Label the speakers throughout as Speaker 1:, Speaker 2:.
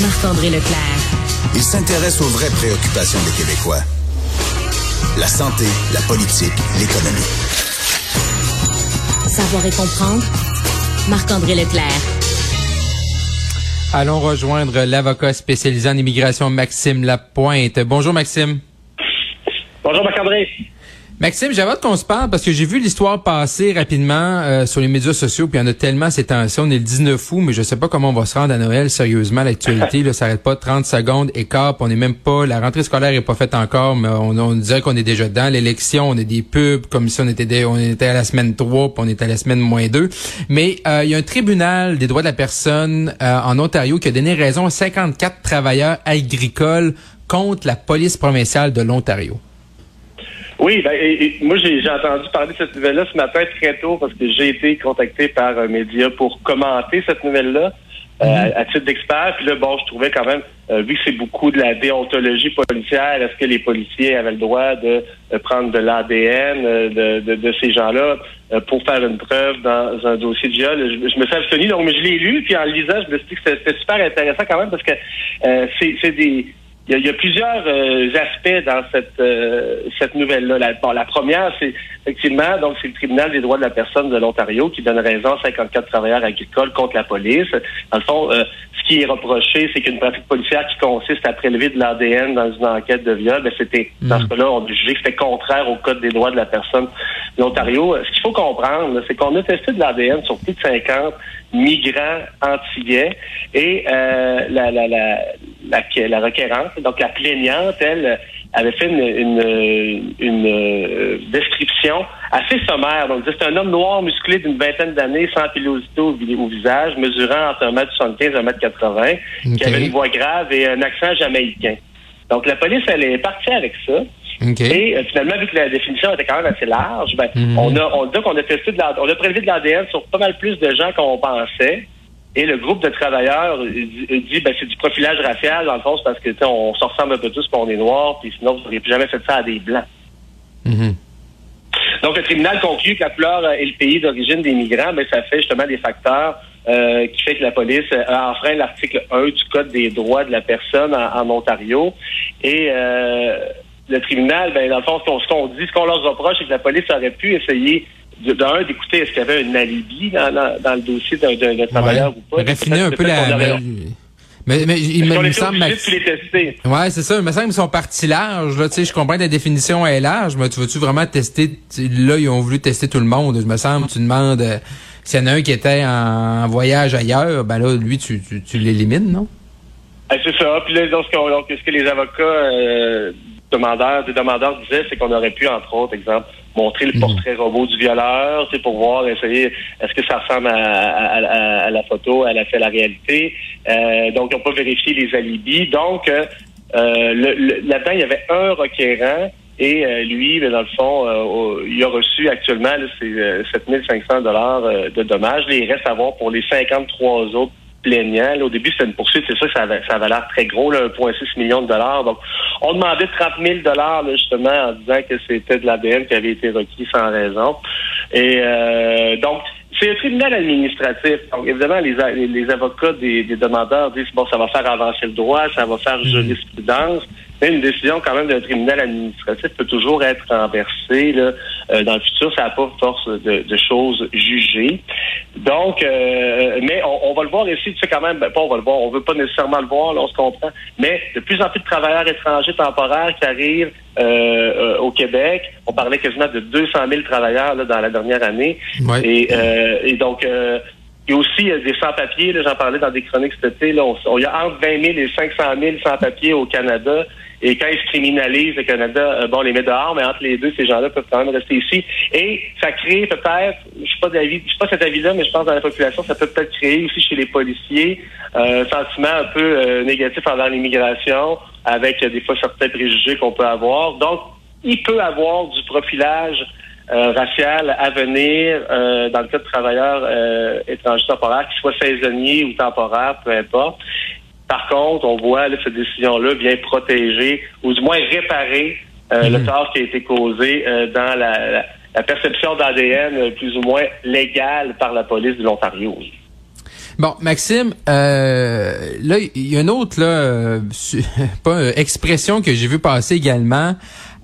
Speaker 1: Marc-André Leclerc.
Speaker 2: Il s'intéresse aux vraies préoccupations des Québécois. La santé, la politique, l'économie.
Speaker 1: Savoir et comprendre. Marc-André Leclerc.
Speaker 3: Allons rejoindre l'avocat spécialisé en immigration Maxime Lapointe. Bonjour Maxime.
Speaker 4: Bonjour Marc-André.
Speaker 3: Maxime, j'ai qu'on se parle parce que j'ai vu l'histoire passer rapidement euh, sur les médias sociaux, puis il y en a tellement ces temps-ci. On est le 19 août, mais je sais pas comment on va se rendre à Noël. Sérieusement, l'actualité, là, ça arrête pas 30 secondes, écart, on est même pas, la rentrée scolaire est pas faite encore, mais on, on dirait qu'on est déjà dans l'élection, on a des pubs, comme si on était, on était à la semaine 3, puis on est à la semaine moins 2. Mais euh, il y a un tribunal des droits de la personne euh, en Ontario qui a donné raison à 54 travailleurs agricoles contre la police provinciale de l'Ontario.
Speaker 4: Oui, ben, moi j'ai entendu parler de cette nouvelle-là ce matin très tôt parce que j'ai été contacté par un média pour commenter cette nouvelle-là. Euh, mhm. à titre d'expert. Puis là, bon, je trouvais quand même, euh, vu que c'est beaucoup de la déontologie policière, est-ce que les policiers avaient le droit de, prendre de l'ADN de, de, ces gens-là pour faire une preuve dans un dossier de viol? Je, me suis abstenu, donc je l'ai lu, puis en le lisant, je me suis dit que c'était super intéressant quand même parce que c'est des il y, a, plusieurs euh, aspects dans cette euh, cette nouvelle-là. La, bon, la première, c'est effectivement, donc c'est le tribunal des droits de la personne de l'Ontario qui donne raison à 54 travailleurs agricoles contre la police. Dans le fond, euh, ce qui est reproché, c'est qu'une pratique policière qui consiste à prélever de l'ADN dans une enquête de viol, ben c'était dans ce hmm. cas-là, on a jugé que c'était contraire au code des droits de la personne de l'Ontario. Ce qu'il faut comprendre, c'est qu'on a testé de l'ADN sur plus de 50 migrants antillais et la, la, la la, la requérante, donc la plaignante, elle, avait fait une, une, euh, description assez sommaire. Donc, c'est un homme noir musclé d'une vingtaine d'années, sans pilosité au, visage, mesurant entre 1m75 et 1m80, qui avait une voix grave et un accent jamaïcain. Donc, la police, elle est partie avec ça. Et euh, finalement, vu que la définition était quand même assez large, ben, mhm. on a on dit qu'on a testé de on a prélevé de l'ADN sur pas mal plus de gens qu'on pensait. Et le groupe de travailleurs dit, ben, c'est du profilage racial, dans le fond, parce que on se ressemble un peu tous, puis on est noirs, puis sinon, vous n'auriez plus jamais fait ça à des blancs.
Speaker 3: Mm-hmm.
Speaker 4: Donc, le tribunal conclut que la couleur est le pays d'origine des migrants, mais ça fait justement des facteurs euh, qui fait que la police a enfreint l'article 1 du Code des droits de la personne en, Ontario. Et euh, le tribunal, ben, dans le fond, ce qu'on dit, ce qu'on leur reproche, c'est que la police aurait pu essayer d'un, d'écouter est-ce qu'il y avait un alibi dans, dans, le dossier d'un, travailleur ou pas.
Speaker 3: Raffiner un peu la... Mais, mais il me, semble.
Speaker 4: Ouais,
Speaker 3: c'est ça. Il me semble qu'ils sont partis larges. Là, tu sais, je comprends que la définition est large, mais tu veux-tu vraiment tester? Là, ils ont voulu tester tout le monde. Je me semble. Tu demandes euh, s'il y en a un qui était en voyage ailleurs, ben là, lui, tu, tu, tu l'élimines, non?
Speaker 4: Ah, C'est ça. Puis là, donc, ce, que les avocats euh, demandeurs, des demandeurs disaient, c'est qu'on aurait pu, entre autres, exemple, montrer le mhm. portrait robot du violeur, c'est pour voir, essayer, est-ce que ça ressemble à, la photo, à la fait la réalité. Euh, donc, ils n'ont pas vérifié les alibis. Donc, euh, là-dedans, il y avait un requérant et euh, lui, ben, dans le fond, il a reçu actuellement c'est 7500 dollars de dommages. il reste à voir pour les 53 autres au début, c'était une poursuite, c'est ça, ça avait, ça avait l'air très gros, 1,6 million de dollars. Donc, on demandait 30 000 dollars justement en disant que c'était de l'ADN qui avait été requis sans raison. Et euh, donc, c'est un tribunal administratif. Donc, évidemment, les, les, avocats des, demandeurs disent, bon, ça va faire avancer le droit, ça va faire mhm. jurisprudence. Mais une décision quand même d'un tribunal administratif peut toujours être renversée. Là. Euh, dans le futur, ça n'a pas force de, de, choses jugées. Donc, euh, mais on, va le voir ici, tu sais quand même, ben, pas on va le voir, on veut pas nécessairement le voir, là, on se comprend, mais de plus en plus de travailleurs étrangers temporaires qui arrivent euh, au Québec. On parlait quasiment de 200 000 travailleurs là, dans la dernière année. Et, et, donc, il y a aussi des sans-papiers, j'en parlais dans des chroniques cet été, là, il y a entre 20 000 et 500 000 sans-papiers au Canada. Et quand ils se criminalisent, le Canada, euh, bon, les met dehors, mais entre les deux, ces gens-là peuvent quand même rester ici. Et ça crée peut-être, je suis pas d'avis, je suis pas cet avis-là, mais je pense dans la population, ça peut peut-être créer aussi chez les policiers euh, un sentiment un peu euh, négatif envers l'immigration, avec des fois certains préjugés qu'on peut avoir. Donc, il peut avoir du profilage racial à venir dans le cas de travailleurs étrangers temporaires, qu'ils soient saisonniers ou temporaires, peu importe. Par contre, on voit là, cette décision-là vient protéger ou du moins réparer euh, le mhm. tort qui a été causé euh, dans la, perception d'ADN plus ou moins légale par la police de l'Ontario.
Speaker 3: Bon, Maxime, euh, là, il y a une autre là, euh, pas euh, expression que j'ai vu passer également.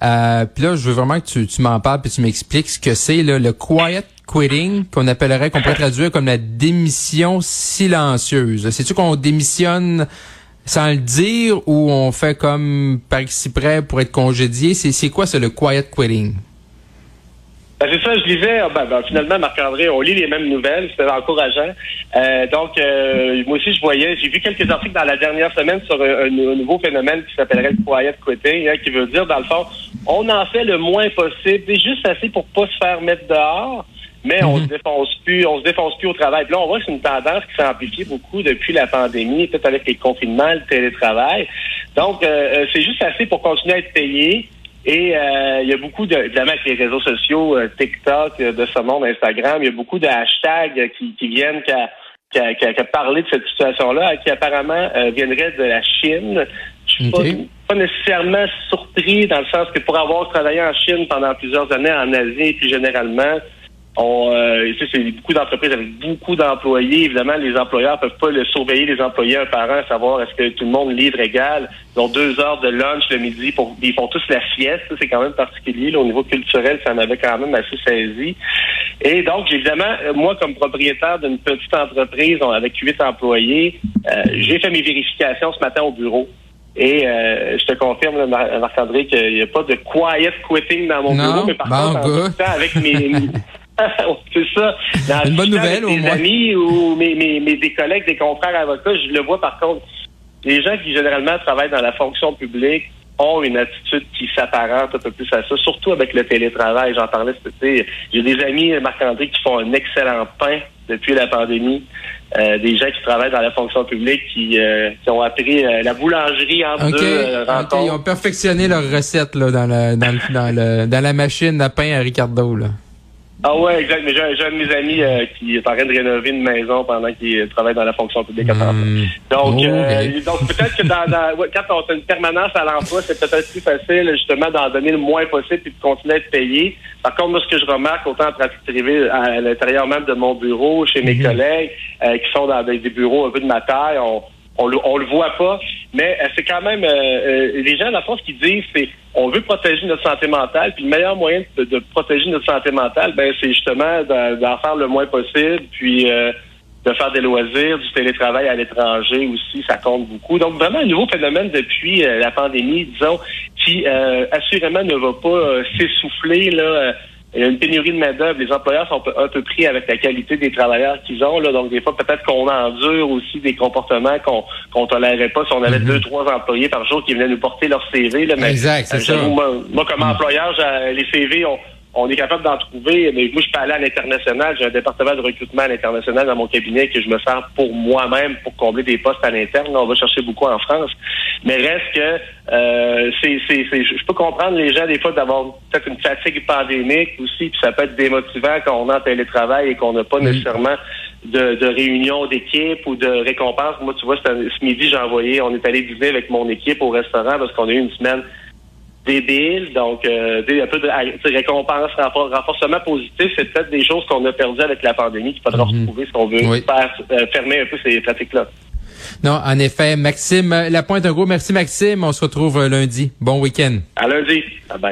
Speaker 3: Euh, puis là, je veux vraiment que tu, tu m'en parles puis tu m'expliques ce que c'est le quiet quitting qu'on appellerait, qu'on pourrait traduire comme la démission silencieuse. C'est-tu qu'on démissionne sans le dire ou on fait comme par ici près pour être congédié? C'est, c'est quoi ça, le quiet quitting?
Speaker 4: Ben, c'est ça, je lisais, ah, ben, ben, finalement, Marc-André, on lit les mêmes nouvelles, c'était encourageant. Euh, donc, euh, moi aussi, je voyais, j'ai vu quelques articles dans la dernière semaine sur un, nouveau phénomène qui s'appellerait le quiet quitting, hein, qui veut dire, dans le fond, on en fait le moins possible, c'est juste assez pour pas se faire mettre dehors, mais on mhm. se défonce plus, on se défonce plus au travail. Puis là, on voit que c'est une tendance qui s'est amplifiée beaucoup depuis la pandémie, peut-être avec les confinements, le télétravail. Donc, euh, c'est juste assez pour continuer à être payé, et euh, il y a beaucoup de, évidemment, avec les réseaux sociaux, euh, TikTok, euh, de ce monde, Instagram, il y a beaucoup de hashtags qui, qui viennent qu'à qu parler de cette situation-là, qui apparemment viendraient de la Chine. Je suis pas, nécessairement surpris dans le sens que pour avoir travaillé en Chine pendant plusieurs années, en Asie et plus généralement, on, euh, c'est beaucoup d'entreprises avec beaucoup d'employés. Évidemment, les employeurs peuvent pas le surveiller les employés un par un, savoir est-ce que tout le monde livre égal. Ils ont deux heures de lunch le midi, pour, ils font tous la sieste. C'est quand même particulier. au niveau culturel, ça m'avait quand même assez saisi. Et donc, évidemment, moi, comme propriétaire d'une petite entreprise avec huit employés, euh, j'ai fait mes vérifications ce matin au bureau. Et euh, je te confirme, Marc-André, qu'il n'y a pas de quiet quitting dans mon bureau, mais par contre, avec mes, c'est ça.
Speaker 3: Dans une bonne nouvelle,
Speaker 4: mes amis ou mes, mes, mes, des collègues, des confrères avocats, je le vois par contre. Les gens qui généralement travaillent dans la fonction publique ont une attitude qui s'apparente un peu plus à ça, surtout avec le télétravail. J'en parlais été. J'ai des amis, Marc-André, qui font un excellent pain depuis la pandémie. Euh, des gens qui travaillent dans la fonction publique qui, euh, qui ont appris euh, la boulangerie en deux
Speaker 3: rencontres. Ils ont perfectionné leur recette là, dans, la, dans, le, dans, le, dans la machine à pain à Ricardo. Là.
Speaker 4: Ah ouais, exact. Mais j'ai un de mes amis euh, qui est en train de rénover une maison pendant qu'il travaille dans la fonction publique à hmm. Donc, euh, donc peut-être que dans, dans quand on a une permanence à l'emploi, c'est peut-être plus facile justement d'en donner le moins possible et de continuer à être payé. Par contre, moi, ce que je remarque autant en pratique privée à l'intérieur même de mon bureau, chez mes hmm. collègues euh, qui sont dans des, bureaux un peu de ma taille, on, on le, on le voit pas, mais euh, c'est quand même euh, euh, les gens, la force ce qu'ils disent, c'est on veut protéger notre santé mentale, puis le meilleur moyen de, protéger notre santé mentale, ben c'est justement d'en faire le moins possible, puis de faire des loisirs, du télétravail à l'étranger aussi, ça compte beaucoup. Donc vraiment un nouveau phénomène depuis la pandémie, disons, qui assurément ne va pas s'essouffler là il y a une pénurie de main-d'œuvre. Les employeurs sont un peu pris avec la qualité des travailleurs qu'ils ont. Là. Donc, des fois, peut-être qu'on endure aussi des comportements qu'on qu'on tolérait pas si on avait mm-hmm. deux, trois employés par jour qui venaient nous porter leur CV. Là.
Speaker 3: Mais, exact, c'est ça.
Speaker 4: Moi, comme employeur, les CV, on, on est capable d'en trouver. Mais moi, je peux aller à l'international. J'ai un département de recrutement à l'international dans mon cabinet que je me sers pour moi-même pour combler des postes à l'interne. On va chercher beaucoup en France. Mais reste que euh, c'est, c'est, je peux comprendre les gens des fois d'avoir peut-être une fatigue pandémique aussi, puis ça peut être démotivant quand on est en télétravail et qu'on n'a pas nécessairement de, de réunion d'équipe ou de récompense. Moi, tu vois, ce midi, j'ai envoyé, on est allé dîner avec mon équipe au restaurant parce qu'on a eu une semaine débile. Donc, euh, un peu de récompense, renforcement positif, c'est peut-être des choses qu'on a perdues avec la pandémie qu'il faudra mhm. retrouver si on veut faire, euh, fermer un peu ces pratiques-là.
Speaker 3: Non, en effet. Maxime la pointe un gros merci Maxime. On se retrouve euh, lundi. Bon week-end.
Speaker 4: À lundi. Bye bye.